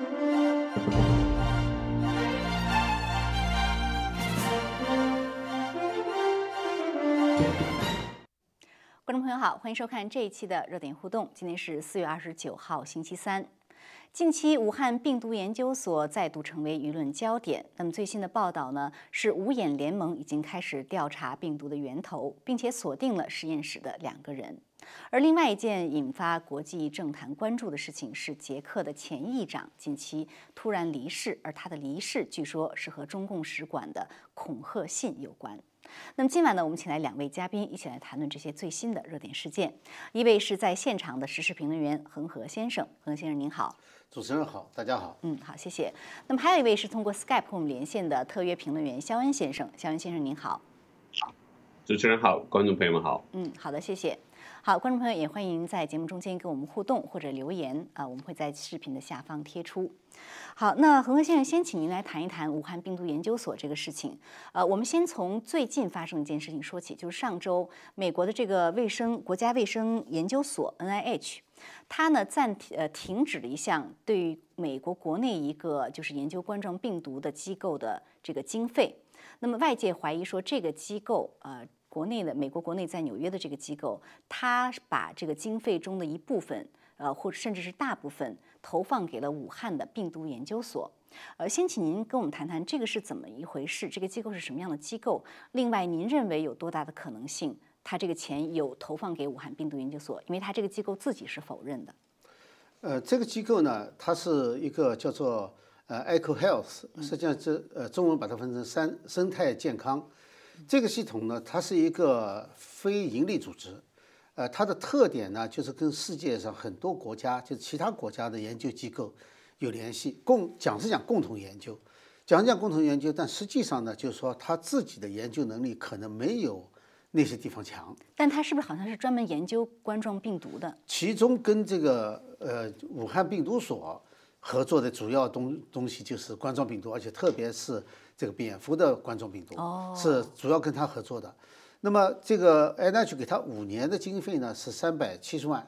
观众朋友好，欢迎收看这一期的热点互动。今天是四月二十九号，星期三。近期，武汉病毒研究所再度成为舆论焦点。那么最新的报道呢，是五眼联盟已经开始调查病毒的源头，并且锁定了实验室的两个人。而另外一件引发国际政坛关注的事情是，捷克的前议长近期突然离世，而他的离世据说是和中共使馆的恐吓信有关。那么今晚呢，我们请来两位嘉宾，一起来谈论这些最新的热点事件。一位是在现场的时事评论员恒河先生，恒河先生您好。主持人好，大家好。嗯，好，谢谢。那么还有一位是通过 Skype 和我们连线的特约评论员肖恩先生，肖恩先生您好。主持人好，观众朋友们好。嗯，好的，谢谢。好，观众朋友也欢迎在节目中间跟我们互动或者留言啊，我们会在视频的下方贴出。好，那恒河先生先请您来谈一谈武汉病毒研究所这个事情。呃，我们先从最近发生一件事情说起，就是上周美国的这个卫生国家卫生研究所 NIH，它呢暂停呃停止了一项对于美国国内一个就是研究冠状病毒的机构的这个经费。那么外界怀疑说这个机构呃。国内的美国国内在纽约的这个机构，他把这个经费中的一部分，呃，或者甚至是大部分，投放给了武汉的病毒研究所。呃，先请您跟我们谈谈这个是怎么一回事，这个机构是什么样的机构？另外，您认为有多大的可能性，他这个钱有投放给武汉病毒研究所？因为他这个机构自己是否认的。呃，这个机构呢，它是一个叫做呃 Eco Health，实际上这呃中文把它分成三生态健康。这个系统呢，它是一个非盈利组织，呃，它的特点呢，就是跟世界上很多国家，就是其他国家的研究机构有联系，共讲是讲共同研究，讲讲共同研究，但实际上呢，就是说他自己的研究能力可能没有那些地方强。但他是不是好像是专门研究冠状病毒的？其中跟这个呃武汉病毒所合作的主要东东西就是冠状病毒，而且特别是。这个蝙蝠的冠状病毒是主要跟他合作的，那么这个 NIH 给他五年的经费呢是三百七十万，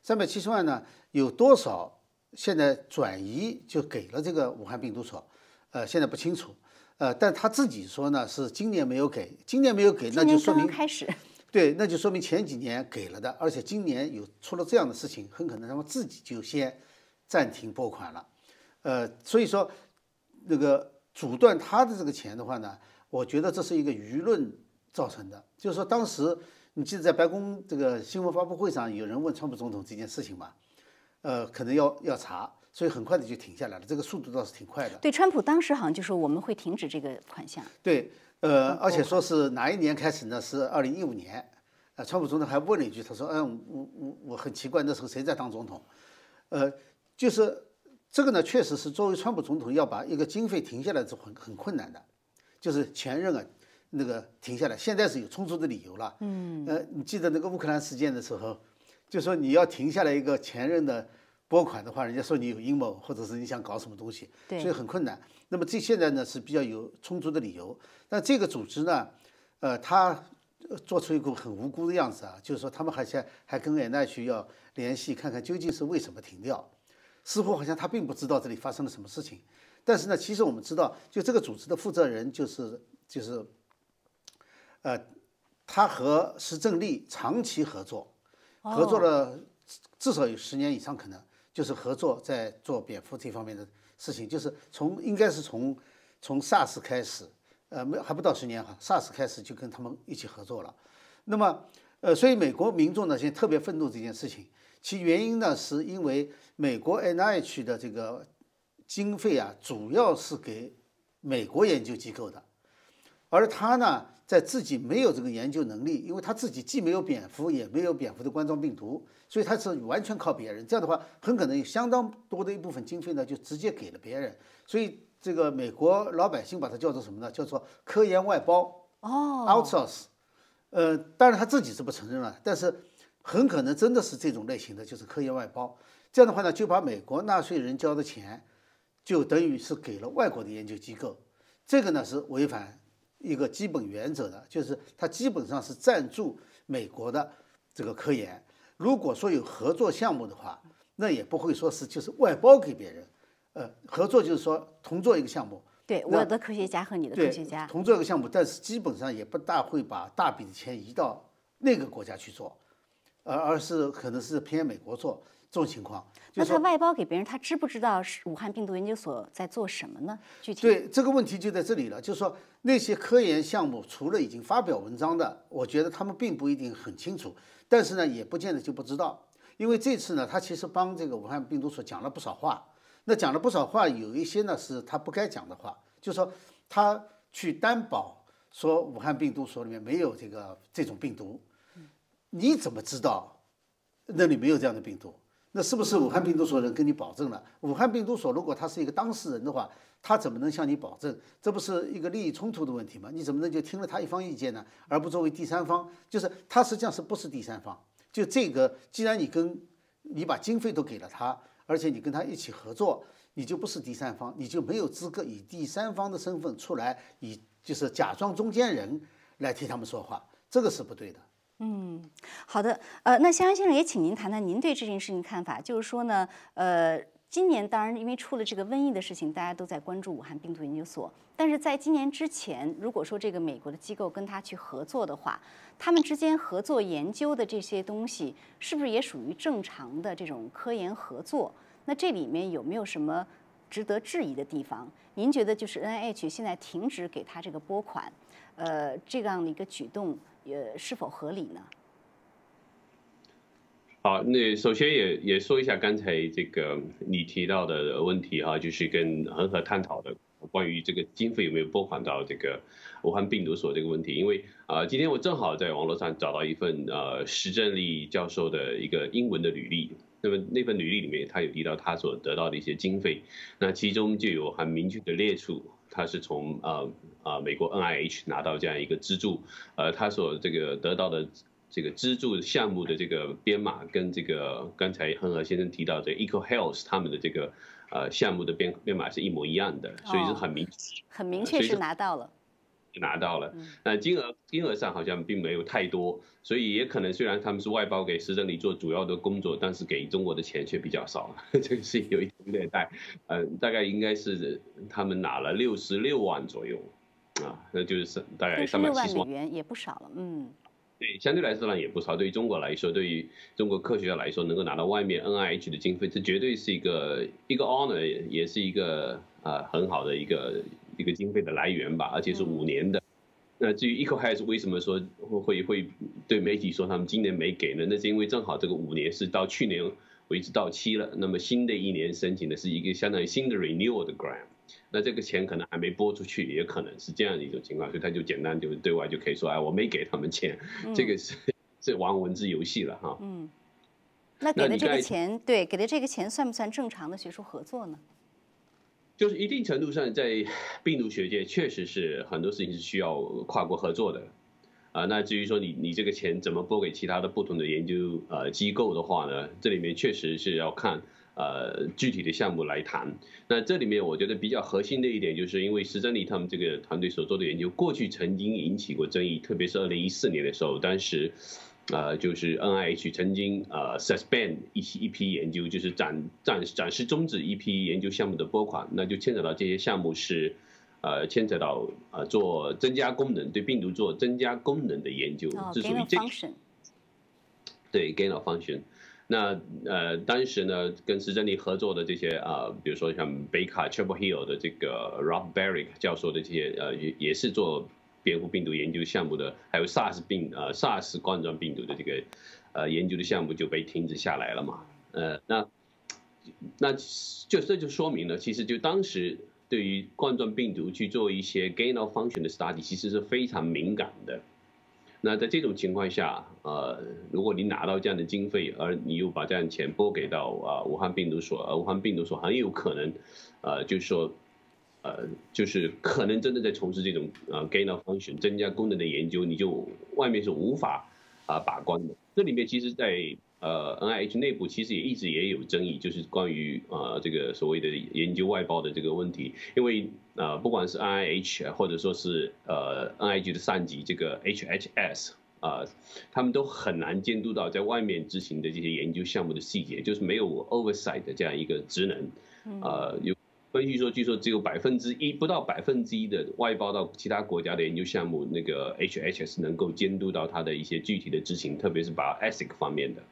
三百七十万呢有多少现在转移就给了这个武汉病毒所，呃现在不清楚，呃但他自己说呢是今年没有给，今年没有给那就说明开始，对，那就说明前几年给了的，而且今年有出了这样的事情，很可能他们自己就先暂停拨款了，呃所以说那个。阻断他的这个钱的话呢，我觉得这是一个舆论造成的。就是说，当时你记得在白宫这个新闻发布会上，有人问川普总统这件事情嘛？呃，可能要要查，所以很快的就停下来了。这个速度倒是挺快的。对，川普当时好像就说我们会停止这个款项。对，呃，而且说是哪一年开始呢？是二零一五年。呃，川普总统还问了一句，他说：“嗯，我我我很奇怪，那时候谁在当总统？”呃，就是。这个呢，确实是作为川普总统要把一个经费停下来是很很困难的，就是前任啊，那个停下来，现在是有充足的理由了。嗯，呃，你记得那个乌克兰事件的时候，就说你要停下来一个前任的拨款的话，人家说你有阴谋，或者是你想搞什么东西，所以很困难。那么这现在呢是比较有充足的理由，但这个组织呢，呃，他做出一个很无辜的样子啊，就是说他们还想还跟 NIH 要联系，看看究竟是为什么停掉。似乎好像他并不知道这里发生了什么事情，但是呢，其实我们知道，就这个组织的负责人就是就是，呃，他和石正丽长期合作，合作了至少有十年以上，可能就是合作在做蝙蝠这方面的事情，就是从应该是从从 SARS 开始，呃，没还不到十年哈，SARS 开始就跟他们一起合作了。那么，呃，所以美国民众呢现在特别愤怒这件事情。其原因呢，是因为美国 NIH 的这个经费啊，主要是给美国研究机构的，而他呢，在自己没有这个研究能力，因为他自己既没有蝙蝠，也没有蝙蝠的冠状病毒，所以他是完全靠别人。这样的话，很可能有相当多的一部分经费呢，就直接给了别人。所以这个美国老百姓把它叫做什么呢？叫做科研外包哦，outsource。呃，当然他自己是不承认了，但是。很可能真的是这种类型的，就是科研外包。这样的话呢，就把美国纳税人交的钱，就等于是给了外国的研究机构。这个呢是违反一个基本原则的，就是它基本上是赞助美国的这个科研。如果说有合作项目的话，那也不会说是就是外包给别人。呃，合作就是说同做一个项目，对，我的科学家和你的科学家同做一个项目，但是基本上也不大会把大笔的钱移到那个国家去做，而而是可能是偏美国做这种情况。那他外包给别人，他知不知道是武汉病毒研究所在做什么呢？具体对这个问题就在这里了，就是说那些科研项目除了已经发表文章的，我觉得他们并不一定很清楚，但是呢，也不见得就不知道，因为这次呢，他其实帮这个武汉病毒所讲了不少话。那讲了不少话，有一些呢是他不该讲的话，就说他去担保说武汉病毒所里面没有这个这种病毒，你怎么知道那里没有这样的病毒？那是不是武汉病毒所人跟你保证了？武汉病毒所如果他是一个当事人的话，他怎么能向你保证？这不是一个利益冲突的问题吗？你怎么能就听了他一方意见呢，而不作为第三方？就是他实际上是不是第三方？就这个，既然你跟你把经费都给了他。而且你跟他一起合作，你就不是第三方，你就没有资格以第三方的身份出来，以就是假装中间人来替他们说话，这个是不对的。嗯，好的，呃，那肖先生也请您谈谈您对这件事情看法，就是说呢，呃。今年当然，因为出了这个瘟疫的事情，大家都在关注武汉病毒研究所。但是在今年之前，如果说这个美国的机构跟他去合作的话，他们之间合作研究的这些东西，是不是也属于正常的这种科研合作？那这里面有没有什么值得质疑的地方？您觉得就是 N I H 现在停止给他这个拨款，呃，这样的一个举动，呃，是否合理呢？好，那首先也也说一下刚才这个你提到的问题哈，就是跟恒河探讨的关于这个经费有没有拨款到这个武汉病毒所这个问题。因为啊，今天我正好在网络上找到一份呃石正丽教授的一个英文的履历，那么那份履历里面他有提到他所得到的一些经费，那其中就有很明确的列出他是从呃啊美国 NIH 拿到这样一个资助，呃他所这个得到的。这个资助项目的这个编码跟这个刚才恒河先生提到的 Eco Health 他们的这个呃项目的编编码是一模一样的，所以是很明很明确是拿到了，拿到了。那金额金额上好像并没有太多，所以也可能虽然他们是外包给施正理做主要的工作，但是给中国的钱却比较少，这个是有一点略带。呃，大概应该是他们拿了六十六万左右啊，那就是大概三百七十万美元也不少了，嗯。对，相对来说呢也不少。对于中国来说，对于中国科学家来说，能够拿到外面 NIH 的经费，这绝对是一个一个 honor，也是一个呃很好的一个一个经费的来源吧，而且是五年的。那至于 EcoHealth 为什么说会会对媒体说他们今年没给呢？那是因为正好这个五年是到去年为止到期了，那么新的一年申请的是一个相当于新的 renewal 的 grant。那这个钱可能还没拨出去，也可能是这样的一种情况，所以他就简单就对外就可以说，哎，我没给他们钱，这个是是玩文字游戏了哈。嗯，那给的这个钱，对，给的这个钱算不算正常的学术合作呢？就是一定程度上，在病毒学界确实是很多事情是需要跨国合作的，啊，那至于说你你这个钱怎么拨给其他的不同的研究呃机构的话呢，这里面确实是要看。呃，具体的项目来谈。那这里面我觉得比较核心的一点，就是因为石正丽他们这个团队所做的研究，过去曾经引起过争议，特别是二零一四年的时候，当时，呃，就是 N I H 曾经呃 suspend 一一批研究，就是暂暂暂时终止一批研究项目的拨款，那就牵扯到这些项目是，呃，牵扯到呃做增加功能，对病毒做增加功能的研究，这属于这个。对，gain of function。那呃，当时呢，跟石正丽合作的这些啊，比如说像北卡 Chapel Hill 的这个 Rob barric 教授的这些呃，也也是做蝙蝠病毒研究项目的，还有 SARS 病呃 SARS 冠状病毒的这个呃研究的项目就被停止下来了嘛。呃，那那就这就说明了，其实就当时对于冠状病毒去做一些 gain of function 的 study，其实是非常敏感的。那在这种情况下，呃，如果你拿到这样的经费，而你又把这样钱拨给到啊武汉病毒所，而武汉病毒所很有可能，呃，就是说，呃，就是可能真的在从事这种呃 gain of function 增加功能的研究，你就外面是无法啊把关的。这里面其实，在呃，N I H 内部其实也一直也有争议，就是关于呃这个所谓的研究外包的这个问题，因为呃不管是 N I H 或者说是呃 N I G 的上级这个 H H S 啊，他们都很难监督到在外面执行的这些研究项目的细节，就是没有 oversight 的这样一个职能，呃有分析说，据说只有百分之一不到百分之一的外包到其他国家的研究项目，那个 HHS 能够监督到它的一些具体的执行，特别是把 ASIC 方面的。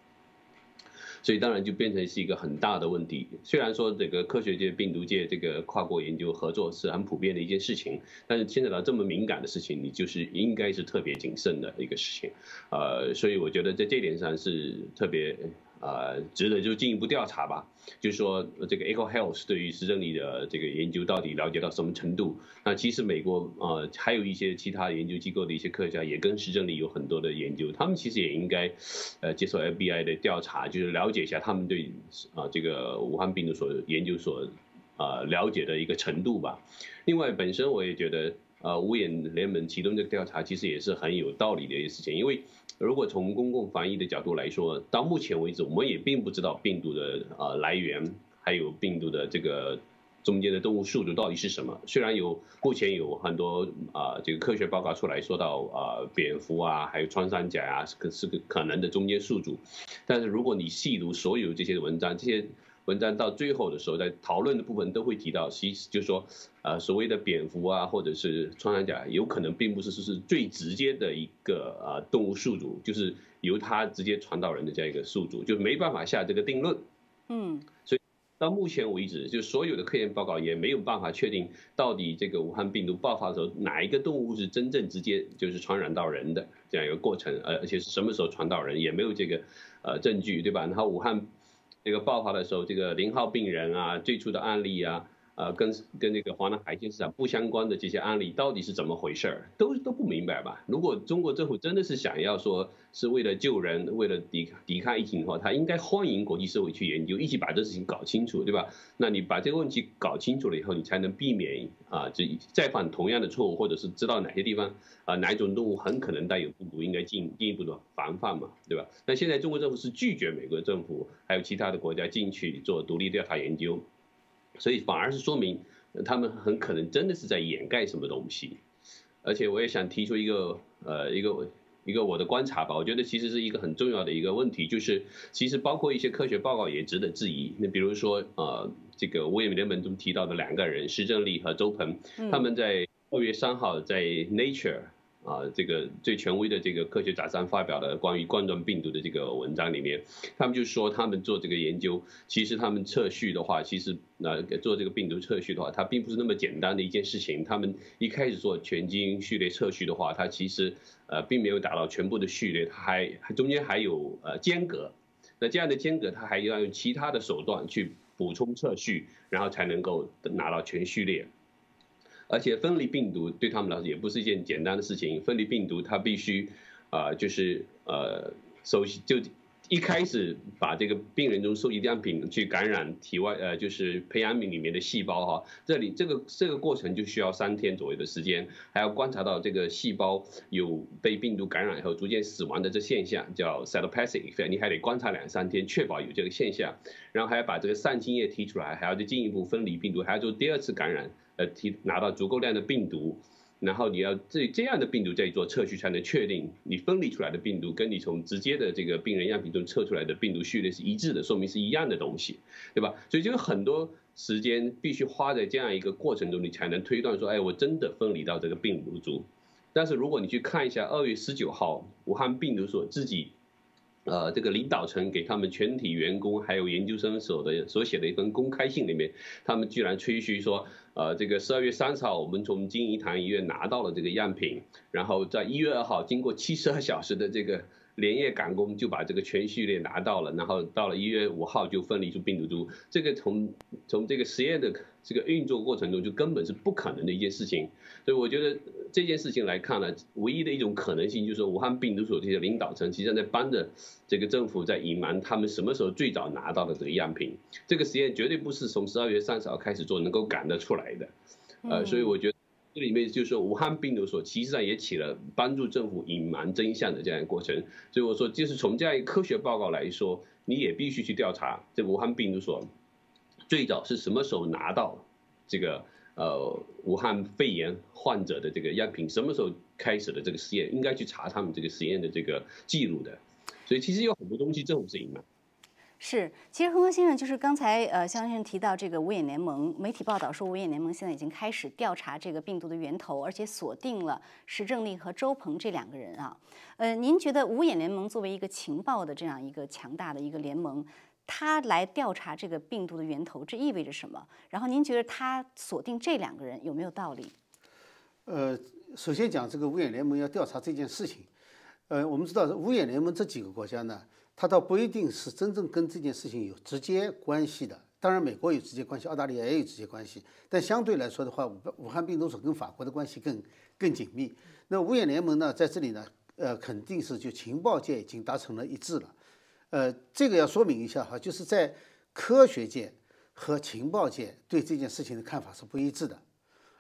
所以当然就变成是一个很大的问题。虽然说这个科学界、病毒界这个跨国研究合作是很普遍的一件事情，但是牵扯到这么敏感的事情，你就是应该是特别谨慎的一个事情。呃，所以我觉得在这点上是特别。呃，值得就进一步调查吧。就是说，这个 Echo Health 对于实证力的这个研究到底了解到什么程度？那其实美国呃还有一些其他研究机构的一些科学家也跟实证力有很多的研究，他们其实也应该呃接受 FBI 的调查，就是了解一下他们对啊这个武汉病毒所研究所啊了解的一个程度吧。另外，本身我也觉得呃五眼联盟启动这个调查其实也是很有道理的一件事情，因为。如果从公共防疫的角度来说，到目前为止，我们也并不知道病毒的呃来源，还有病毒的这个中间的动物宿主到底是什么。虽然有目前有很多啊这个科学报告出来说到啊蝙蝠啊，还有穿山甲啊是个是个可能的中间宿主，但是如果你细读所有这些文章，这些。文章到最后的时候，在讨论的部分都会提到，其实就是说，呃，所谓的蝙蝠啊，或者是穿山甲，有可能并不是是是最直接的一个呃动物宿主，就是由它直接传到人的这样一个宿主，就没办法下这个定论。嗯，所以到目前为止，就所有的科研报告也没有办法确定到底这个武汉病毒爆发的时候，哪一个动物是真正直接就是传染到人的这样一个过程，而，而且是什么时候传到人，也没有这个呃证据，对吧？然后武汉。这个爆发的时候，这个零号病人啊，最初的案例啊，呃，跟跟那个华南海鲜市场不相关的这些案例，到底是怎么回事儿，都都不明白吧？如果中国政府真的是想要说。是为了救人，为了抵抵抗疫情的话，他应该欢迎国际社会去研究，一起把这事情搞清楚，对吧？那你把这个问题搞清楚了以后，你才能避免啊，这再犯同样的错误，或者是知道哪些地方啊，哪种动物很可能带有病毒，应该进进一步的防范嘛，对吧？那现在中国政府是拒绝美国政府还有其他的国家进去做独立调查研究，所以反而是说明他们很可能真的是在掩盖什么东西，而且我也想提出一个呃一个。一个我的观察吧，我觉得其实是一个很重要的一个问题，就是其实包括一些科学报告也值得质疑。那比如说，呃，这个威廉联盟中提到的两个人，施正利和周鹏，他们在二月三号在 Nature。啊，这个最权威的这个科学杂志发表的关于冠状病毒的这个文章里面，他们就说他们做这个研究，其实他们测序的话，其实那做这个病毒测序的话，它并不是那么简单的一件事情。他们一开始做全基因序列测序的话，它其实呃并没有达到全部的序列，它还中间还有呃间隔。那这样的间隔，它还要用其他的手段去补充测序，然后才能够拿到全序列。而且分离病毒对他们来说也不是一件简单的事情。分离病毒它必须，啊，就是呃，首先就一开始把这个病人中收集样品去感染体外呃，就是培养皿里面的细胞哈。这里这个这个过程就需要三天左右的时间，还要观察到这个细胞有被病毒感染以后逐渐死亡的这现象，叫 cytopathic，你还得观察两三天，确保有这个现象，然后还要把这个散精液提出来，还要再进一步分离病毒，还要做第二次感染。呃，提拿到足够量的病毒，然后你要这这样的病毒再做测序，才能确定你分离出来的病毒跟你从直接的这个病人样品中测出来的病毒序列是一致的，说明是一样的东西，对吧？所以就有很多时间必须花在这样一个过程中，你才能推断说，哎，我真的分离到这个病毒株。但是如果你去看一下二月十九号武汉病毒所自己。呃，这个领导层给他们全体员工还有研究生所的所写的一封公开信里面，他们居然吹嘘说，呃，这个十二月三十号我们从金银潭医院拿到了这个样品，然后在一月二号经过七十二小时的这个连夜赶工就把这个全序列拿到了，然后到了一月五号就分离出病毒株，这个从从这个实验的。这个运作过程中就根本是不可能的一件事情，所以我觉得这件事情来看呢，唯一的一种可能性就是说，武汉病毒所这些领导层其实在帮着这个政府在隐瞒他们什么时候最早拿到的这个样品。这个实验绝对不是从十二月三十号开始做能够赶得出来的，呃，所以我觉得这里面就是说，武汉病毒所其实上也起了帮助政府隐瞒真相的这样一个过程。所以我说，就是从这样一个科学报告来说，你也必须去调查这武汉病毒所。最早是什么时候拿到这个呃武汉肺炎患者的这个样品？什么时候开始的这个实验？应该去查他们这个实验的这个记录的。所以其实有很多东西政府是隐瞒。是，其实恒河先生就是刚才呃，肖先生提到这个五眼联盟，媒体报道说五眼联盟现在已经开始调查这个病毒的源头，而且锁定了石正丽和周鹏这两个人啊。呃，您觉得五眼联盟作为一个情报的这样一个强大的一个联盟，他来调查这个病毒的源头，这意味着什么？然后您觉得他锁定这两个人有没有道理？呃，首先讲这个五眼联盟要调查这件事情，呃，我们知道五眼联盟这几个国家呢。它倒不一定是真正跟这件事情有直接关系的，当然美国有直接关系，澳大利亚也有直接关系，但相对来说的话，武武汉病毒所跟法国的关系更更紧密。那五眼联盟呢，在这里呢，呃，肯定是就情报界已经达成了一致了。呃，这个要说明一下哈，就是在科学界和情报界对这件事情的看法是不一致的，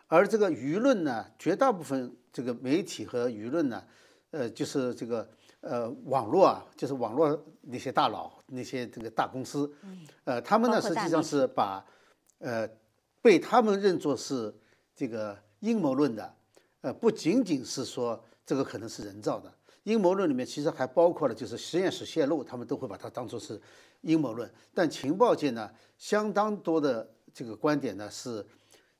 而这个舆论呢，绝大部分这个媒体和舆论呢，呃，就是这个。呃，网络啊，就是网络那些大佬、那些这个大公司，呃，他们呢实际上是把呃被他们认作是这个阴谋论的，呃，不仅仅是说这个可能是人造的阴谋论里面，其实还包括了就是实验室泄露，他们都会把它当做是阴谋论。但情报界呢，相当多的这个观点呢是，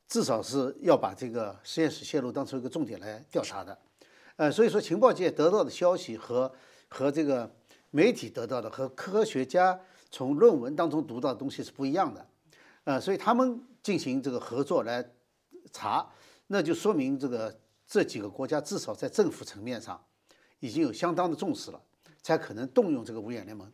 至少是要把这个实验室泄露当成一个重点来调查的。呃，所以说情报界得到的消息和和这个媒体得到的和科学家从论文当中读到的东西是不一样的，呃，所以他们进行这个合作来查，那就说明这个这几个国家至少在政府层面上已经有相当的重视了，才可能动用这个五眼联盟。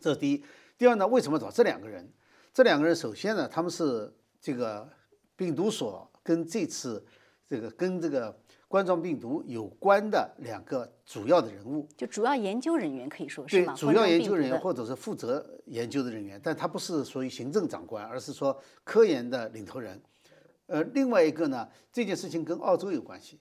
这是第一。第二呢，为什么找这两个人？这两个人首先呢，他们是这个病毒所跟这次这个跟这个。冠状病毒有关的两个主要的人物，就主要研究人员可以说是吗？对，主要研究人员或者是负责研究的人员，但他不是属于行政长官，而是说科研的领头人。呃，另外一个呢，这件事情跟澳洲有关系，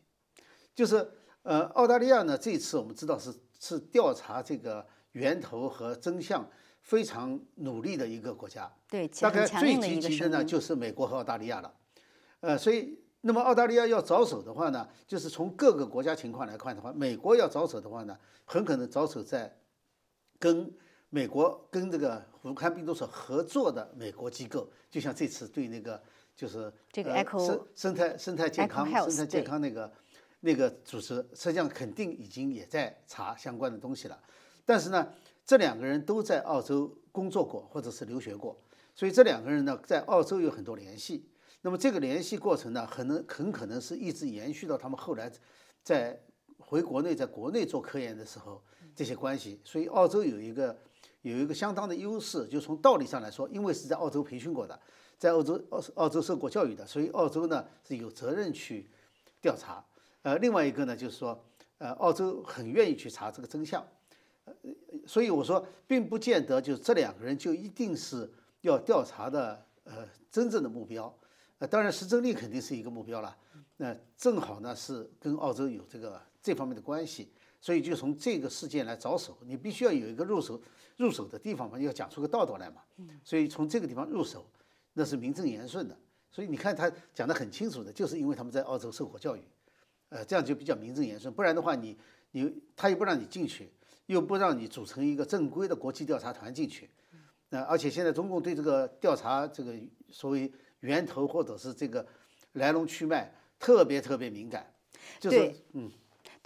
就是呃，澳大利亚呢，这次我们知道是是调查这个源头和真相非常努力的一个国家。对，大概最积极的呢就是美国和澳大利亚了。呃，所以。那么澳大利亚要着手的话呢，就是从各个国家情况来看的话，美国要着手的话呢，很可能着手在跟美国跟这个武汉病毒所合作的美国机构，就像这次对那个就是这个生生态生态健康生态健康那个那个组织，实际上肯定已经也在查相关的东西了。但是呢，这两个人都在澳洲工作过或者是留学过，所以这两个人呢，在澳洲有很多联系。那么这个联系过程呢，可能很可能是一直延续到他们后来在回国内，在国内做科研的时候这些关系。所以澳洲有一个有一个相当的优势，就从道理上来说，因为是在澳洲培训过的，在澳洲澳澳洲受过教育的，所以澳洲呢是有责任去调查。呃，另外一个呢就是说，呃，澳洲很愿意去查这个真相。呃，所以我说，并不见得就是这两个人就一定是要调查的呃真正的目标。呃，当然，石正丽肯定是一个目标了。那正好呢，是跟澳洲有这个这方面的关系，所以就从这个事件来着手。你必须要有一个入手入手的地方嘛，要讲出个道道来嘛。所以从这个地方入手，那是名正言顺的。所以你看他讲的很清楚的，就是因为他们在澳洲受过教育，呃，这样就比较名正言顺。不然的话，你你他又不让你进去，又不让你组成一个正规的国际调查团进去。那而且现在中共对这个调查这个所谓。源头或者是这个来龙去脉特别特别敏感，就是嗯，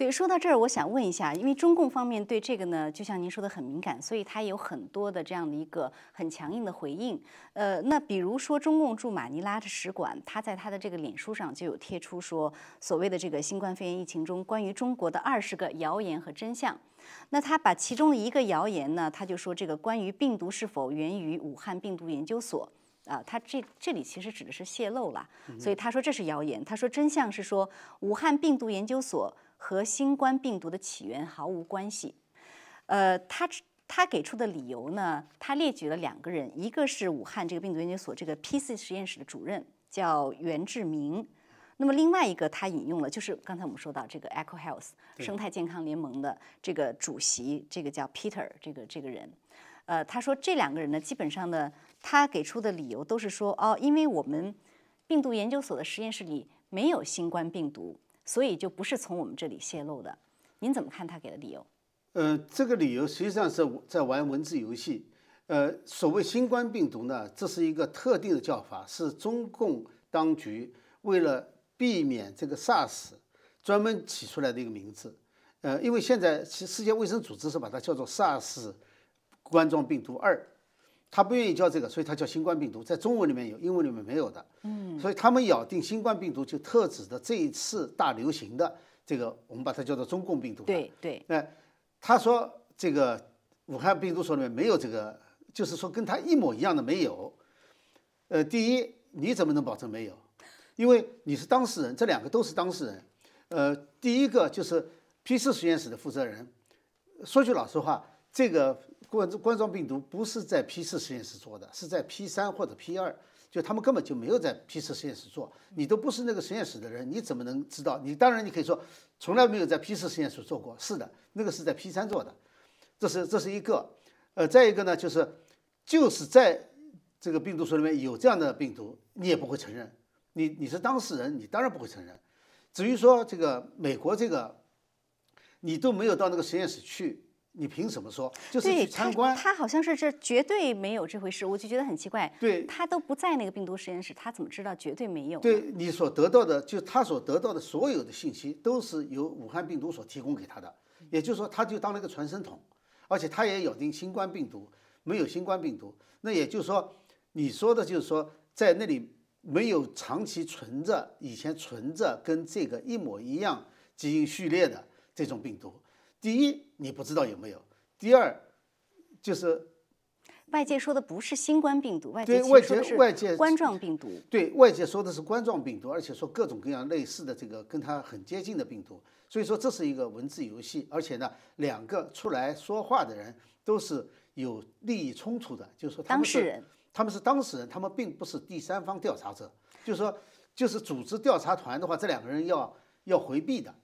对，说到这儿，我想问一下，因为中共方面对这个呢，就像您说的很敏感，所以他有很多的这样的一个很强硬的回应。呃，那比如说中共驻马尼拉的使馆，他在他的这个脸书上就有贴出说，所谓的这个新冠肺炎疫情中关于中国的二十个谣言和真相。那他把其中的一个谣言呢，他就说这个关于病毒是否源于武汉病毒研究所。啊，他这这里其实指的是泄露了，所以他说这是谣言。他说真相是说武汉病毒研究所和新冠病毒的起源毫无关系。呃，他他给出的理由呢，他列举了两个人，一个是武汉这个病毒研究所这个 P 四实验室的主任叫袁志明，那么另外一个他引用了就是刚才我们说到这个 Eco Health 生态健康联盟的这个主席，这个叫 Peter 这个这个人。呃，他说这两个人呢，基本上呢，他给出的理由都是说，哦，因为我们病毒研究所的实验室里没有新冠病毒，所以就不是从我们这里泄露的。您怎么看他给的理由？呃，这个理由实际上是在玩文字游戏。呃，所谓新冠病毒呢，这是一个特定的叫法，是中共当局为了避免这个 SARS 专门起出来的一个名字。呃，因为现在其世界卫生组织是把它叫做 SARS 冠状病毒二，他不愿意叫这个，所以他叫新冠病毒，在中文里面有，英文里面没有的。嗯，所以他们咬定新冠病毒就特指的这一次大流行的这个，我们把它叫做中共病毒。对对。那他说这个武汉病毒所里面没有这个。就是说，跟他一模一样的没有。呃，第一，你怎么能保证没有？因为你是当事人，这两个都是当事人。呃，第一个就是 P 四实验室的负责人。说句老实话，这个冠冠状病毒不是在 P 四实验室做的，是在 P 三或者 P 二，就他们根本就没有在 P 四实验室做。你都不是那个实验室的人，你怎么能知道？你当然你可以说从来没有在 P 四实验室做过。是的，那个是在 P 三做的。这是这是一个。呃，再一个呢，就是。就是在这个病毒所里面有这样的病毒，你也不会承认。你你是当事人，你当然不会承认。至于说这个美国这个，你都没有到那个实验室去，你凭什么说？就是去参观。他好像是这绝对没有这回事，我就觉得很奇怪。对，他都不在那个病毒实验室，他怎么知道绝对没有？对你所得到的，就他所得到的所有的信息，都是由武汉病毒所提供给他的。也就是说，他就当了一个传声筒，而且他也咬定新冠病毒。没有新冠病毒，那也就是说，你说的就是说，在那里没有长期存着以前存着跟这个一模一样基因序列的这种病毒。第一，你不知道有没有；第二，就是外界说的不是新冠病毒，外界外界外界冠状病毒。对外界说的是冠状病毒，而且说各种各样类似的这个跟它很接近的病毒。所以说这是一个文字游戏，而且呢，两个出来说话的人都是。有利益冲突的，就是说他们是他们是当事人，他们并不是第三方调查者。就是说，就是组织调查团的话，这两个人要要回避的。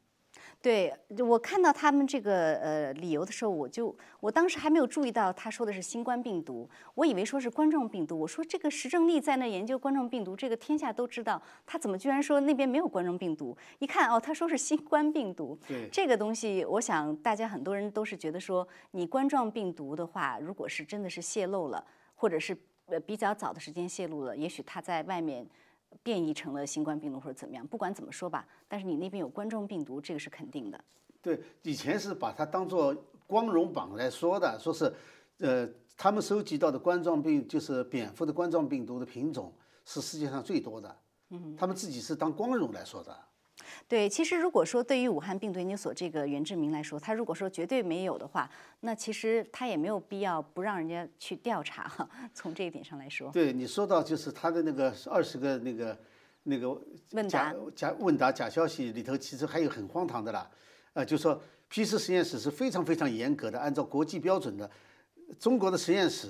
对我看到他们这个呃理由的时候，我就我当时还没有注意到他说的是新冠病毒，我以为说是冠状病毒。我说这个石正丽在那研究冠状病毒，这个天下都知道，他怎么居然说那边没有冠状病毒？一看哦，他说是新冠病毒。对 这个东西，我想大家很多人都是觉得说，你冠状病毒的话，如果是真的是泄露了，或者是呃比较早的时间泄露了，也许他在外面。变异成了新冠病毒或者怎么样，不管怎么说吧，但是你那边有冠状病毒，这个是肯定的。对，以前是把它当做光荣榜来说的，说是，呃，他们收集到的冠状病就是蝙蝠的冠状病毒的品种是世界上最多的，嗯，他们自己是当光荣来说的。对，其实如果说对于武汉病毒研究所这个袁志明来说，他如果说绝对没有的话，那其实他也没有必要不让人家去调查哈。从这一点上来说，对你说到就是他的那个二十个那个那个问答假问答假消息里头，其实还有很荒唐的啦，呃，就说 P 四实验室是非常非常严格的，按照国际标准的，中国的实验室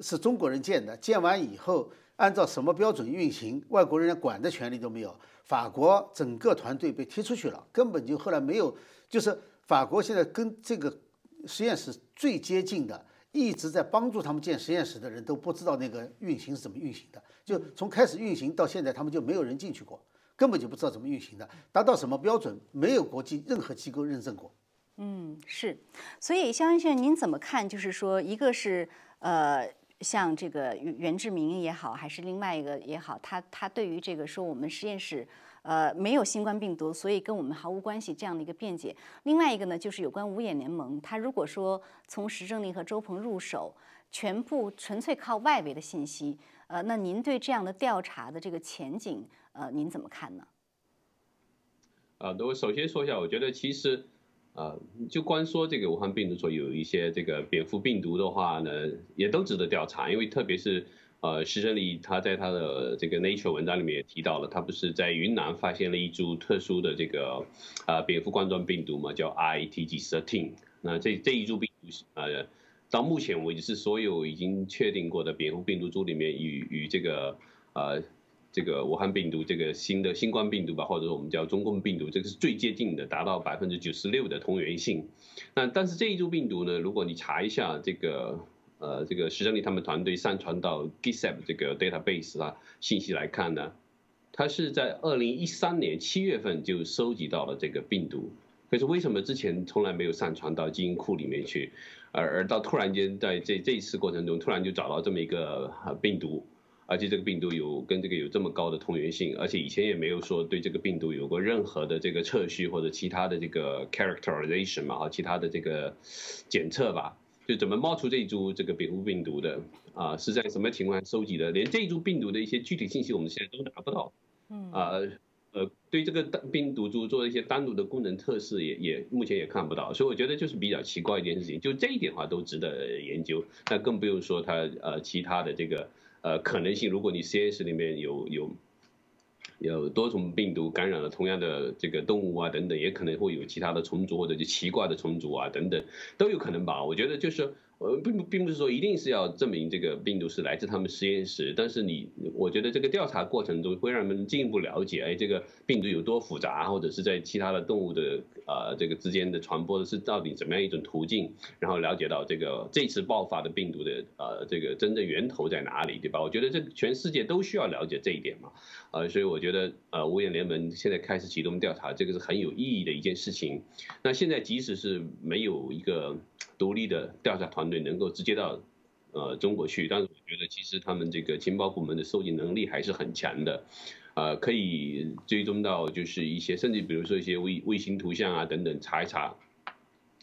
是中国人建的，建完以后按照什么标准运行，外国人连管的权利都没有。法国整个团队被踢出去了，根本就后来没有，就是法国现在跟这个实验室最接近的，一直在帮助他们建实验室的人都不知道那个运行是怎么运行的，就从开始运行到现在，他们就没有人进去过，根本就不知道怎么运行的，达到什么标准，没有国际任何机构认证过。嗯，是，所以肖先生，您怎么看？就是说，一个是呃。像这个袁志明也好，还是另外一个也好，他他对于这个说我们实验室呃没有新冠病毒，所以跟我们毫无关系这样的一个辩解。另外一个呢，就是有关五眼联盟，他如果说从石正丽和周鹏入手，全部纯粹靠外围的信息，呃，那您对这样的调查的这个前景，呃，您怎么看呢？啊，我首先说一下，我觉得其实。呃，就光说这个武汉病毒所有一些这个蝙蝠病毒的话呢，也都值得调查，因为特别是呃，石正丽他在他的这个 Nature 文章里面也提到了，他不是在云南发现了一株特殊的这个呃蝙蝠冠状病毒嘛，叫 ITG13。那这这一株病毒呃，到目前为止是所有已经确定过的蝙蝠病毒株里面与与这个呃。这个武汉病毒，这个新的新冠病毒吧，或者说我们叫中共病毒，这个是最接近的，达到百分之九十六的同源性。那但是这一株病毒呢，如果你查一下这个呃这个石正丽他们团队上传到 GitHub 这个 database 啊信息来看呢，它是在二零一三年七月份就收集到了这个病毒，可是为什么之前从来没有上传到基因库里面去，而而到突然间在这这一次过程中突然就找到这么一个病毒，而且这个病毒有跟这个有这么高的同源性，而且以前也没有说对这个病毒有过任何的这个测序或者其他的这个 characterization 嘛，啊，其他的这个检测吧，就怎么冒出这一株这个蝙蝠病毒的啊，是在什么情况下收集的？连这一株病毒的一些具体信息我们现在都拿不到，嗯啊。呃，对这个单病毒株做一些单独的功能测试，也也目前也看不到，所以我觉得就是比较奇怪一件事情，就这一点的话都值得研究，那更不用说它呃其他的这个呃可能性，如果你实验室里面有有有多种病毒感染了同样的这个动物啊等等，也可能会有其他的重组或者就奇怪的重组啊等等，都有可能吧，我觉得就是。呃，并不并不是说一定是要证明这个病毒是来自他们实验室，但是你，我觉得这个调查过程中会让人们进一步了解，哎，这个病毒有多复杂，或者是在其他的动物的呃这个之间的传播的是到底怎么样一种途径，然后了解到这个这次爆发的病毒的呃这个真正源头在哪里，对吧？我觉得这全世界都需要了解这一点嘛，呃，所以我觉得呃五眼联盟现在开始启动调查，这个是很有意义的一件事情。那现在即使是没有一个。独立的调查团队能够直接到呃中国去，但是我觉得其实他们这个情报部门的收集能力还是很强的，呃，可以追踪到就是一些甚至比如说一些卫卫星图像啊等等查一查，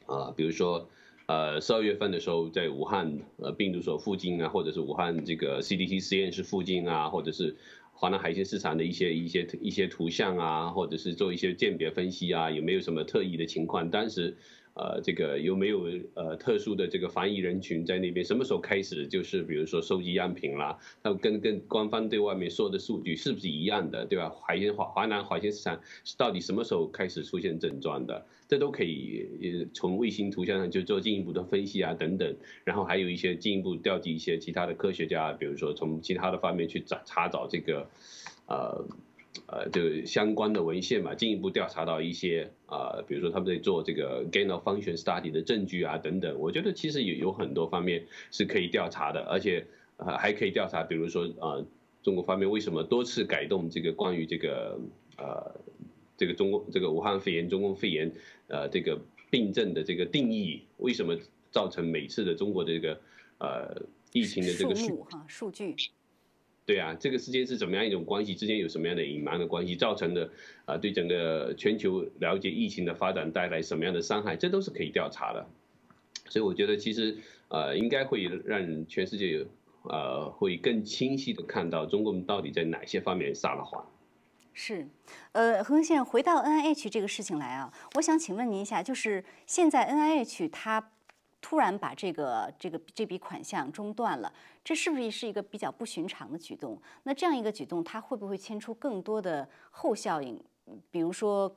啊，比如说呃十二月份的时候在武汉呃病毒所附近啊，或者是武汉这个 CDC 实验室附近啊，或者是华南海鲜市场的一些一些一些图像啊，或者是做一些鉴别分析啊，有没有什么特异的情况？当时。呃，这个有没有呃特殊的这个防疫人群在那边？什么时候开始就是比如说收集样品啦？那跟跟官方对外面说的数据是不是一样的，对吧？海鲜华华南海鲜市场到底什么时候开始出现症状的？这都可以从卫星图像上就做进一步的分析啊等等。然后还有一些进一步调集一些其他的科学家，比如说从其他的方面去查查找这个呃。呃，就相关的文献嘛，进一步调查到一些啊，比如说他们在做这个 gain of function study 的证据啊等等，我觉得其实有有很多方面是可以调查的，而且呃还可以调查，比如说啊，中国方面为什么多次改动这个关于这个呃这个中国这个武汉肺炎、中共肺炎呃这个病症的这个定义，为什么造成每次的中国的这个呃疫情的这个数哈数据。对啊，这个之间是怎么样一种关系？之间有什么样的隐瞒的关系，造成的啊？对整个全球了解疫情的发展带来什么样的伤害？这都是可以调查的。所以我觉得其实呃，应该会让全世界呃会更清晰的看到中共到底在哪些方面撒了谎。是，呃，何先生回到 N I H 这个事情来啊，我想请问您一下，就是现在 N I H 它。突然把这个这个这笔款项中断了，这是不是是一个比较不寻常的举动？那这样一个举动，它会不会牵出更多的后效应？比如说，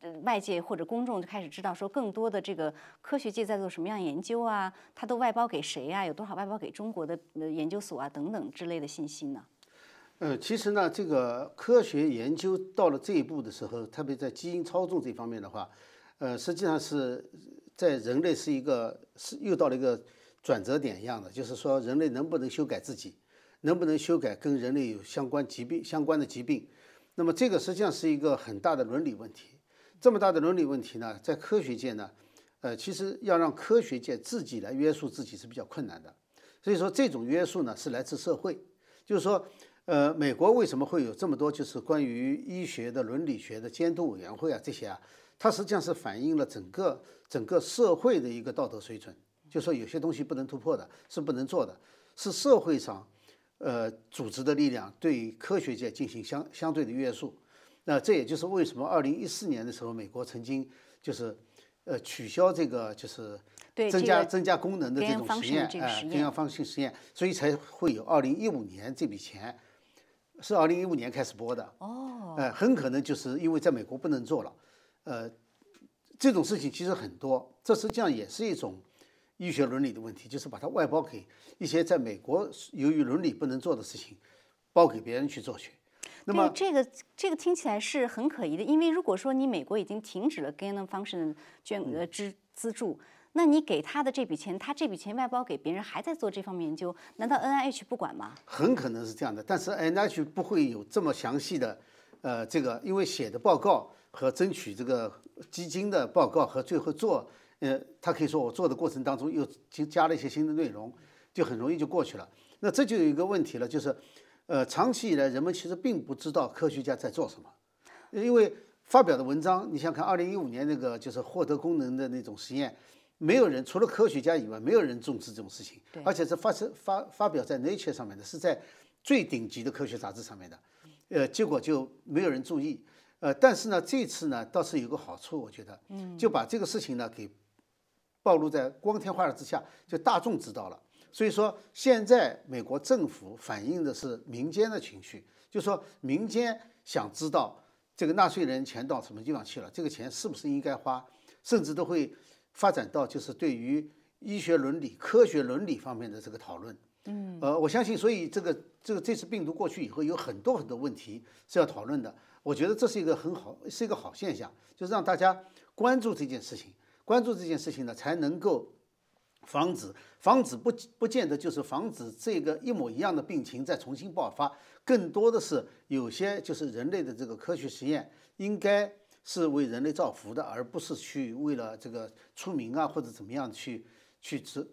呃外界或者公众就开始知道说，更多的这个科学界在做什么样的研究啊？它都外包给谁呀？有多少外包给中国的研究所啊？等等之类的信息呢？呃，其实呢，这个科学研究到了这一步的时候，特别在基因操纵这方面的话，呃，实际上是。在人类是一个是又到了一个转折点一样的，就是说人类能不能修改自己，能不能修改跟人类有相关疾病相关的疾病，那么这个实际上是一个很大的伦理问题。这么大的伦理问题呢，在科学界呢，呃，其实要让科学界自己来约束自己是比较困难的。所以说这种约束呢是来自社会，就是说，呃，美国为什么会有这么多就是关于医学的伦理学的监督委员会啊这些啊？它实际上是反映了整个整个社会的一个道德水准，就说有些东西不能突破的，是不能做的，是社会上，呃，组织的力量对科学界进行相相对的约束。那这也就是为什么二零一四年的时候，美国曾经就是，呃，取消这个就是增加增加功能的这种实验，哎，边缘方性实验，所以才会有二零一五年这笔钱，是二零一五年开始拨的。哦，哎，很可能就是因为在美国不能做了。呃，这种事情其实很多，这实际上也是一种医学伦理的问题，就是把它外包给一些在美国由于伦理不能做的事情，包给别人去做去。那么这个这个听起来是很可疑的，因为如果说你美国已经停止了 gain function 捐呃资资助，那你给他的这笔钱，他这笔钱外包给别人还在做这方面研究，难道 N I H 不管吗？很可能是这样的，但是 N I H 不会有这么详细的，呃，这个因为写的报告。和争取这个基金的报告，和最后做，呃，他可以说我做的过程当中又加了一些新的内容，就很容易就过去了。那这就有一个问题了，就是，呃，长期以来人们其实并不知道科学家在做什么，因为发表的文章，你想看二零一五年那个就是获得功能的那种实验，没有人除了科学家以外，没有人重视这种事情，而且是发生发发表在 Nature 上面的，是在最顶级的科学杂志上面的，呃，结果就没有人注意。呃，但是呢，这次呢倒是有个好处，我觉得，嗯，就把这个事情呢给暴露在光天化日之下，就大众知道了。所以说，现在美国政府反映的是民间的情绪，就说民间想知道这个纳税人钱到什么地方去了，这个钱是不是应该花，甚至都会发展到就是对于医学伦理、科学伦理方面的这个讨论。嗯，呃，我相信，所以这个这个这次病毒过去以后，有很多很多问题是要讨论的。我觉得这是一个很好，是一个好现象，就是让大家关注这件事情，关注这件事情呢，才能够防止防止不不见得就是防止这个一模一样的病情再重新爆发，更多的是有些就是人类的这个科学实验应该是为人类造福的，而不是去为了这个出名啊或者怎么样去去走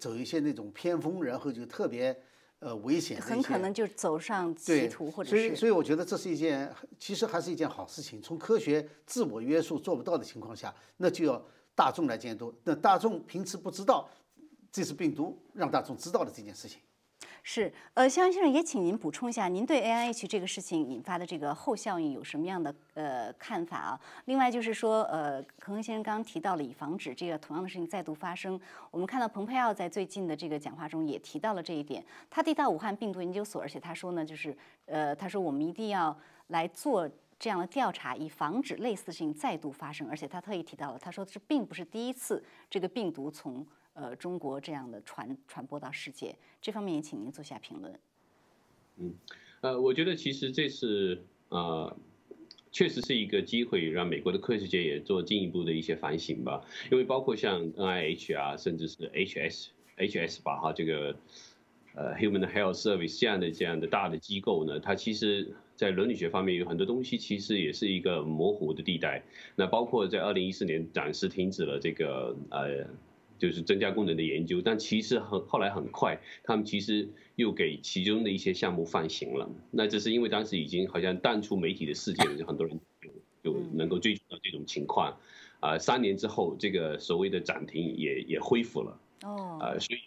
走一些那种偏锋，然后就特别。呃，危险很可能就走上歧途，或者是。所以，所以我觉得这是一件，其实还是一件好事情。从科学自我约束做不到的情况下，那就要大众来监督。那大众平时不知道这是病毒，让大众知道了这件事情。是，呃，肖先生也请您补充一下，您对 A I H 这个事情引发的这个后效应有什么样的呃看法啊？另外就是说，呃，恒恒先生刚刚提到了以防止这个同样的事情再度发生，我们看到蓬佩奥在最近的这个讲话中也提到了这一点，他提到武汉病毒研究所，而且他说呢，就是呃，他说我们一定要来做这样的调查，以防止类似的事情再度发生，而且他特意提到了，他说这并不是第一次这个病毒从。呃，中国这样的传传播到世界，这方面也请您做下评论。嗯，呃，我觉得其实这是呃，确实是一个机会，让美国的科学界也做进一步的一些反省吧。因为包括像 NIH 啊，甚至是 HS HS 吧，哈，这个呃 Human Health Service 这样的这样的大的机构呢，它其实在伦理学方面有很多东西，其实也是一个模糊的地带。那包括在二零一四年暂时停止了这个呃。就是增加功能的研究，但其实很后来很快，他们其实又给其中的一些项目放行了。那这是因为当时已经好像淡出媒体的世界了，就很多人就能够追溯到这种情况。啊，三年之后，这个所谓的暂停也也恢复了。哦，啊，所以。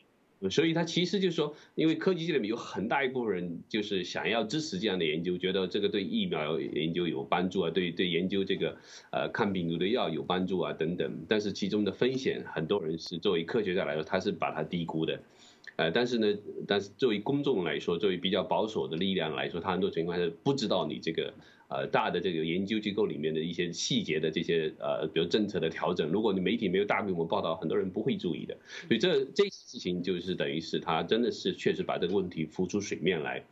所以，他其实就是说，因为科技界里面有很大一部分人就是想要支持这样的研究，觉得这个对疫苗研究有帮助啊，对对研究这个呃抗病毒的药有帮助啊等等。但是其中的风险，很多人是作为科学家来说，他是把它低估的。呃，但是呢，但是作为公众来说，作为比较保守的力量来说，他很多情况是不知道你这个。呃，大的这个研究机构里面的一些细节的这些呃，比如政策的调整，如果你媒体没有大规模报道，很多人不会注意的。所以这这事情就是等于是他真的是确实把这个问题浮出水面来。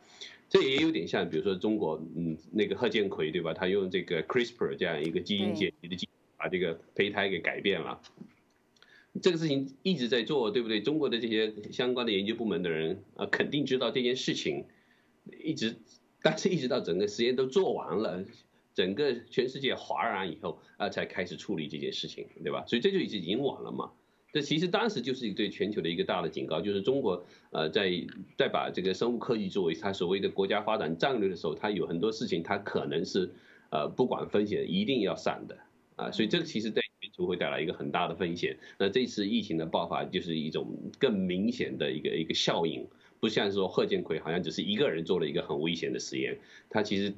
这也有点像，比如说中国，嗯，那个贺建奎对吧？他用这个 CRISPR 这样一个基因剪辑的技把这个胚胎给改变了。这个事情一直在做，对不对？中国的这些相关的研究部门的人啊，肯定知道这件事情，一直。但是，一直到整个实验都做完了，整个全世界哗然以后，啊，才开始处理这件事情，对吧？所以这就已经已经晚了嘛。这其实当时就是对全球的一个大的警告，就是中国呃，在在把这个生物科技作为它所谓的国家发展战略的时候，它有很多事情它可能是呃不管风险一定要上的啊。所以这个其实对全球会带来一个很大的风险。那这次疫情的爆发就是一种更明显的一个一个效应。不像说贺建奎好像只是一个人做了一个很危险的实验，他其实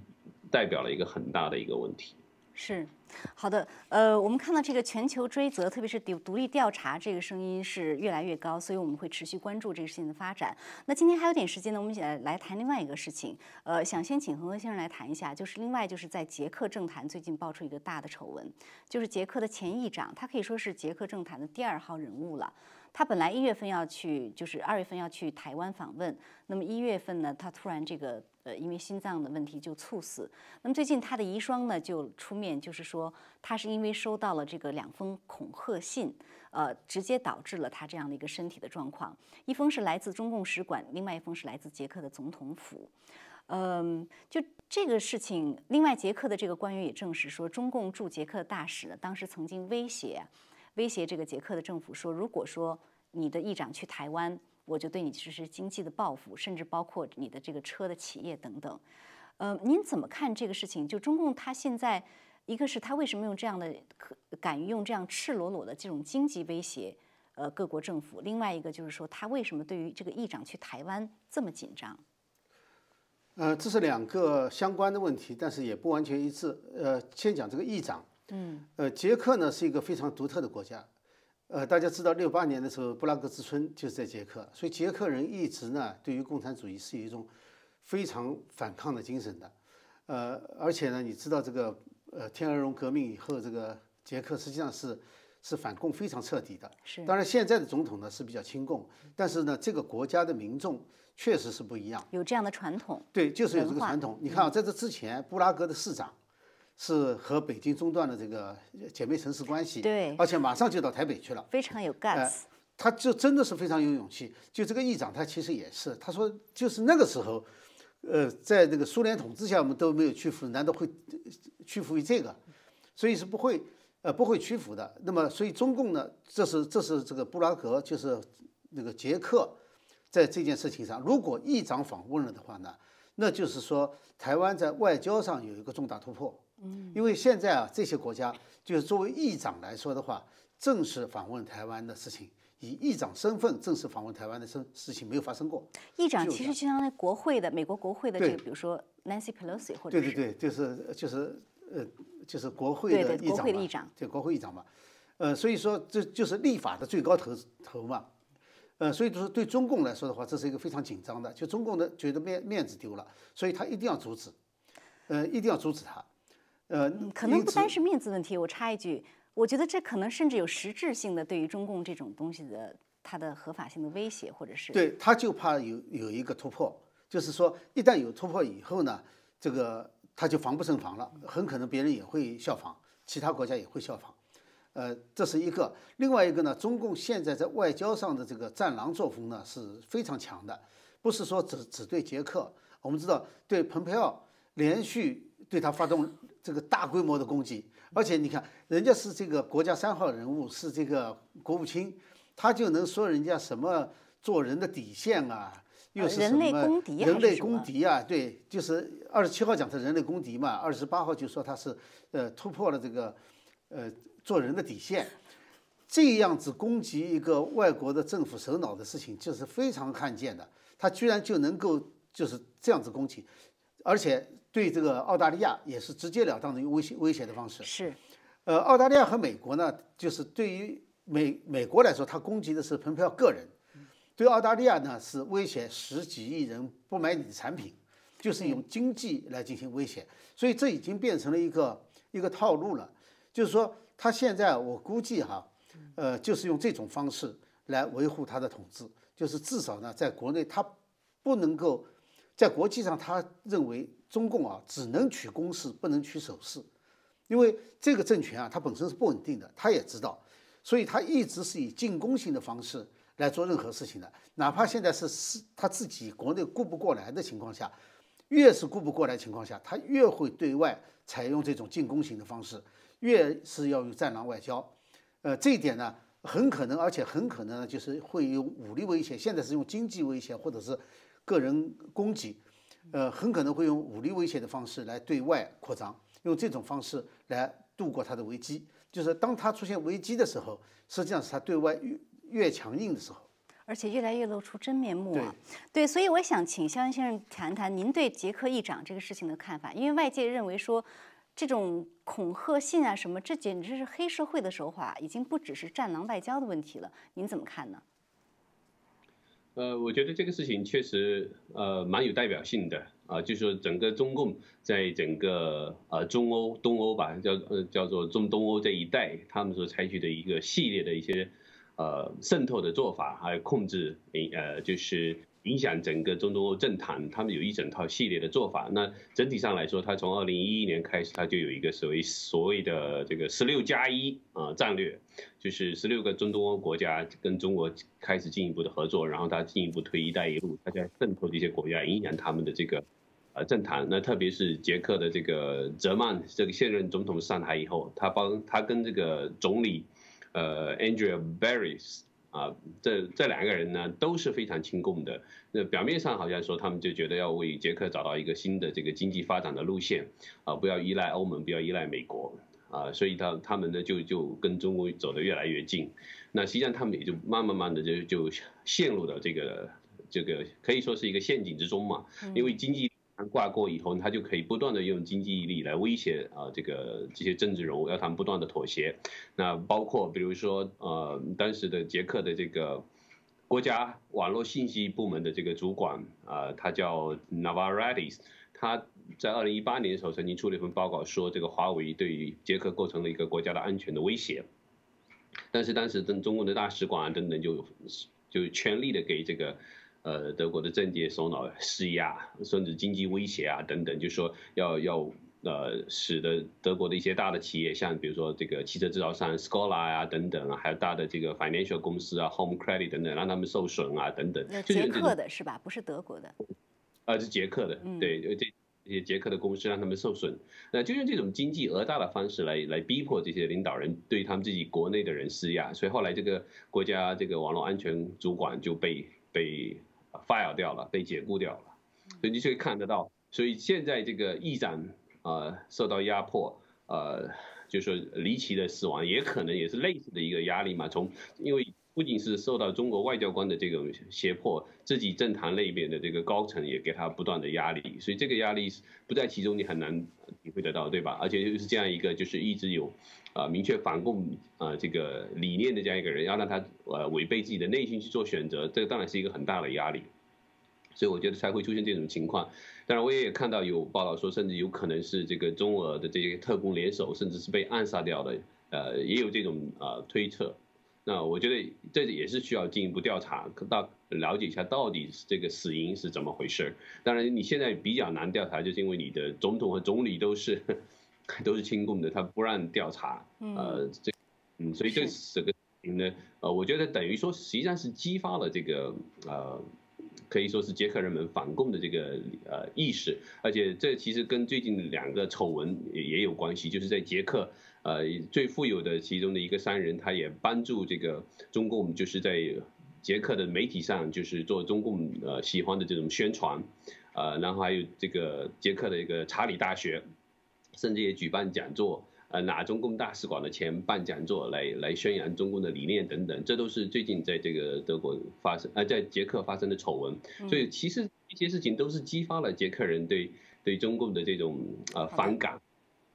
代表了一个很大的一个问题。是，好的，呃，我们看到这个全球追责，特别是独独立调查这个声音是越来越高，所以我们会持续关注这个事情的发展。那今天还有点时间呢，我们来来谈另外一个事情。呃，想先请恒河先生来谈一下，就是另外就是在捷克政坛最近爆出一个大的丑闻，就是捷克的前议长，他可以说是捷克政坛的第二号人物了。他本来一月份要去，就是二月份要去台湾访问。那么一月份呢，他突然这个呃，因为心脏的问题就猝死。那么最近他的遗孀呢就出面，就是说他是因为收到了这个两封恐吓信，呃，直接导致了他这样的一个身体的状况。一封是来自中共使馆，另外一封是来自捷克的总统府。嗯，就这个事情，另外捷克的这个官员也证实说，中共驻捷克大使呢，当时曾经威胁威胁这个捷克的政府说，如果说你的议长去台湾，我就对你实施经济的报复，甚至包括你的这个车的企业等等。呃，您怎么看这个事情？就中共他现在，一个是他为什么用这样的可敢于用这样赤裸裸的这种经济威胁，呃，各国政府；另外一个就是说，他为什么对于这个议长去台湾这么紧张？呃，这是两个相关的问题，但是也不完全一致。呃，先讲这个议长。嗯。呃，捷克呢是一个非常独特的国家。呃，大家知道六八年的时候，布拉格之春就是在捷克，所以捷克人一直呢对于共产主义是有一种非常反抗的精神的。呃，而且呢，你知道这个呃天鹅绒革命以后，这个捷克实际上是是反共非常彻底的。是。当然，现在的总统呢是比较亲共，但是呢，这个国家的民众确实是不一样。有这样的传统。对，就是有这个传统。你看啊，在这之前，布拉格的市长。是和北京中断了这个姐妹城市关系，对，而且马上就到台北去了，非常有 guts。他就真的是非常有勇气。就这个议长，他其实也是，他说就是那个时候，呃，在这个苏联统治下，我们都没有屈服，难道会屈服于这个？所以是不会，呃，不会屈服的。那么，所以中共呢，这是这是这个布拉格，就是那个捷克，在这件事情上，如果议长访问了的话呢，那就是说台湾在外交上有一个重大突破。嗯，因为现在啊，这些国家就是作为议长来说的话，正式访问台湾的事情，以议长身份正式访问台湾的事事情没有发生过。议长其实就相当于国会的美国国会的这个，比如说 Nancy Pelosi 或者对对对，就是就是呃就是国会的议长嘛，对国会议长嘛，呃，所以说这就是立法的最高头头嘛，呃，所以就是对中共来说的话，这是一个非常紧张的，就中共的觉得面面子丢了，所以他一定要阻止，呃，一定要阻止他。呃，可能不单是面子问题。我插一句，我觉得这可能甚至有实质性的对于中共这种东西的它的合法性的威胁，或者是对，他就怕有有一个突破，就是说一旦有突破以后呢，这个他就防不胜防了，很可能别人也会效仿，其他国家也会效仿。呃，这是一个。另外一个呢，中共现在在外交上的这个战狼作风呢是非常强的，不是说只只对捷克，我们知道对蓬佩奥连续对他发动。这个大规模的攻击，而且你看，人家是这个国家三号人物，是这个国务卿，他就能说人家什么做人的底线啊，又是什么人类公敌啊？对，就是二十七号讲他人类公敌嘛，二十八号就说他是呃突破了这个呃做人的底线，这样子攻击一个外国的政府首脑的事情，就是非常罕见的，他居然就能够就是这样子攻击，而且。对这个澳大利亚也是直截了当的用威胁威胁的方式。是，呃，澳大利亚和美国呢，就是对于美美国来说，它攻击的是蓬佩奥个人；对澳大利亚呢，是威胁十几亿人不买你的产品，就是用经济来进行威胁。所以这已经变成了一个一个套路了。就是说，他现在我估计哈，呃，就是用这种方式来维护他的统治，就是至少呢，在国内他不能够，在国际上他认为。中共啊，只能取攻势，不能取守势，因为这个政权啊，它本身是不稳定的，他也知道，所以他一直是以进攻性的方式来做任何事情的。哪怕现在是是他自己国内顾不过来的情况下，越是顾不过来情况下，他越会对外采用这种进攻型的方式，越是要用战狼外交。呃，这一点呢，很可能，而且很可能就是会用武力威胁。现在是用经济威胁或者是个人攻击。呃，很可能会用武力威胁的方式来对外扩张，用这种方式来度过他的危机。就是当他出现危机的时候，实际上是他对外越越强硬的时候，而且越来越露出真面目啊。对，所以我想请肖恩先生谈谈您对捷克议长这个事情的看法，因为外界认为说，这种恐吓信啊什么，这简直是黑社会的手法，已经不只是战狼外交的问题了。您怎么看呢？呃，我觉得这个事情确实呃蛮有代表性的啊，就是说整个中共在整个呃中欧、东欧吧，叫呃叫做中东欧这一带，他们所采取的一个系列的一些呃渗透的做法，还有控制呃就是。影响整个中东欧政坛，他们有一整套系列的做法。那整体上来说，他从二零一一年开始，他就有一个所谓所谓的这个“十六加一”啊战略，就是十六个中东欧国家跟中国开始进一步的合作，然后他进一步推“一带一路”，他在渗透这些国家，影响他们的这个呃政坛。那特别是捷克的这个泽曼这个现任总统上台以后，他帮他跟这个总理呃 Andrea Barris 啊，这这两个人呢都是非常亲共的。那表面上好像说他们就觉得要为捷克找到一个新的这个经济发展的路线啊，不要依赖欧盟，不要依赖美国。啊，所以他他们呢就就跟中国走得越来越近，那实际上他们也就慢慢慢的就就陷入到这个这个可以说是一个陷阱之中嘛，因为经济挂过以后，他就可以不断的用经济力来威胁啊这个这些政治人物，要他们不断的妥协。那包括比如说呃当时的捷克的这个国家网络信息部门的这个主管啊，他叫 Navaradis，他。在二零一八年的时候，曾经出了一份报告，说这个华为对于捷克构成了一个国家的安全的威胁。但是当时等中国的大使馆等等就就全力的给这个呃德国的政界首脑施压，甚至经济威胁啊等等，就说要要呃使得德国的一些大的企业，像比如说这个汽车制造商 Skoda 啊等等啊，还有大的这个 financial 公司啊 Home Credit 等等，让他们受损啊等等。捷克的是吧？不是德国的。啊，是捷克的，对，这。这些捷克的公司让他们受损，那就用这种经济讹诈的方式来来逼迫这些领导人对他们自己国内的人施压，所以后来这个国家这个网络安全主管就被被 fire 掉了，被解雇掉了，所以你就可以看得到，所以现在这个议长呃受到压迫，呃，就说离奇的死亡，也可能也是类似的一个压力嘛，从因为。不仅是受到中国外交官的这种胁迫，自己政坛那边的这个高层也给他不断的压力，所以这个压力不在其中，你很难体会得到，对吧？而且又是这样一个就是一直有啊明确反共啊这个理念的这样一个人，要让他呃违背自己的内心去做选择，这个当然是一个很大的压力，所以我觉得才会出现这种情况。当然，我也看到有报道说，甚至有可能是这个中俄的这些特工联手，甚至是被暗杀掉的，呃，也有这种呃推测。那我觉得这也是需要进一步调查，到了解一下到底这个死因是怎么回事。当然，你现在比较难调查，就是因为你的总统和总理都是都是亲共的，他不让调查。呃，这嗯，所以这整个呢，呃，我觉得等于说实际上是激发了这个呃，可以说是捷克人们反共的这个呃意识，而且这其实跟最近两个丑闻也也有关系，就是在捷克。呃，最富有的其中的一个商人，他也帮助这个中共，就是在捷克的媒体上，就是做中共呃喜欢的这种宣传，呃，然后还有这个捷克的一个查理大学，甚至也举办讲座，呃，拿中共大使馆的钱办讲座来来宣扬中共的理念等等，这都是最近在这个德国发生，呃，在捷克发生的丑闻，所以其实这些事情都是激发了捷克人对对中共的这种呃反感，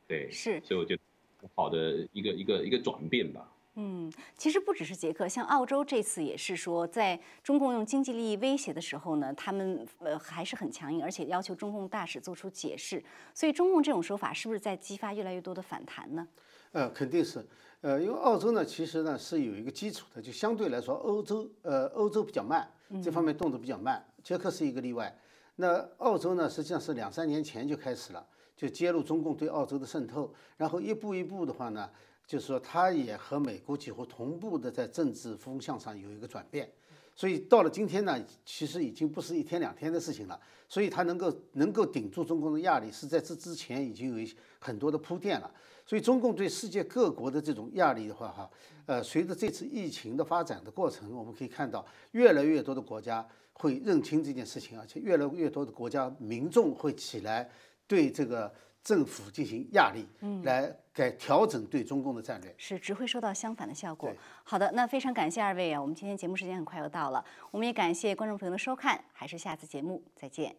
对，是，所以我觉得。好的一个一个一个转变吧。嗯，其实不只是捷克，像澳洲这次也是说，在中共用经济利益威胁的时候呢，他们呃还是很强硬，而且要求中共大使做出解释。所以中共这种说法是不是在激发越来越多的反弹呢？呃，肯定是。呃，因为澳洲呢，其实呢是有一个基础的，就相对来说，欧洲呃欧洲比较慢，这方面动作比较慢。捷克是一个例外。那澳洲呢，实际上是两三年前就开始了。就揭露中共对澳洲的渗透，然后一步一步的话呢，就是说他也和美国几乎同步的在政治风向上有一个转变，所以到了今天呢，其实已经不是一天两天的事情了。所以他能够能够顶住中共的压力，是在这之前已经有很多的铺垫了。所以中共对世界各国的这种压力的话，哈，呃，随着这次疫情的发展的过程，我们可以看到越来越多的国家会认清这件事情，而且越来越多的国家民众会起来。对这个政府进行压力，嗯，来改调整对中共的战略，是只会收到相反的效果。好的，那非常感谢二位啊，我们今天节目时间很快又到了，我们也感谢观众朋友的收看，还是下次节目再见。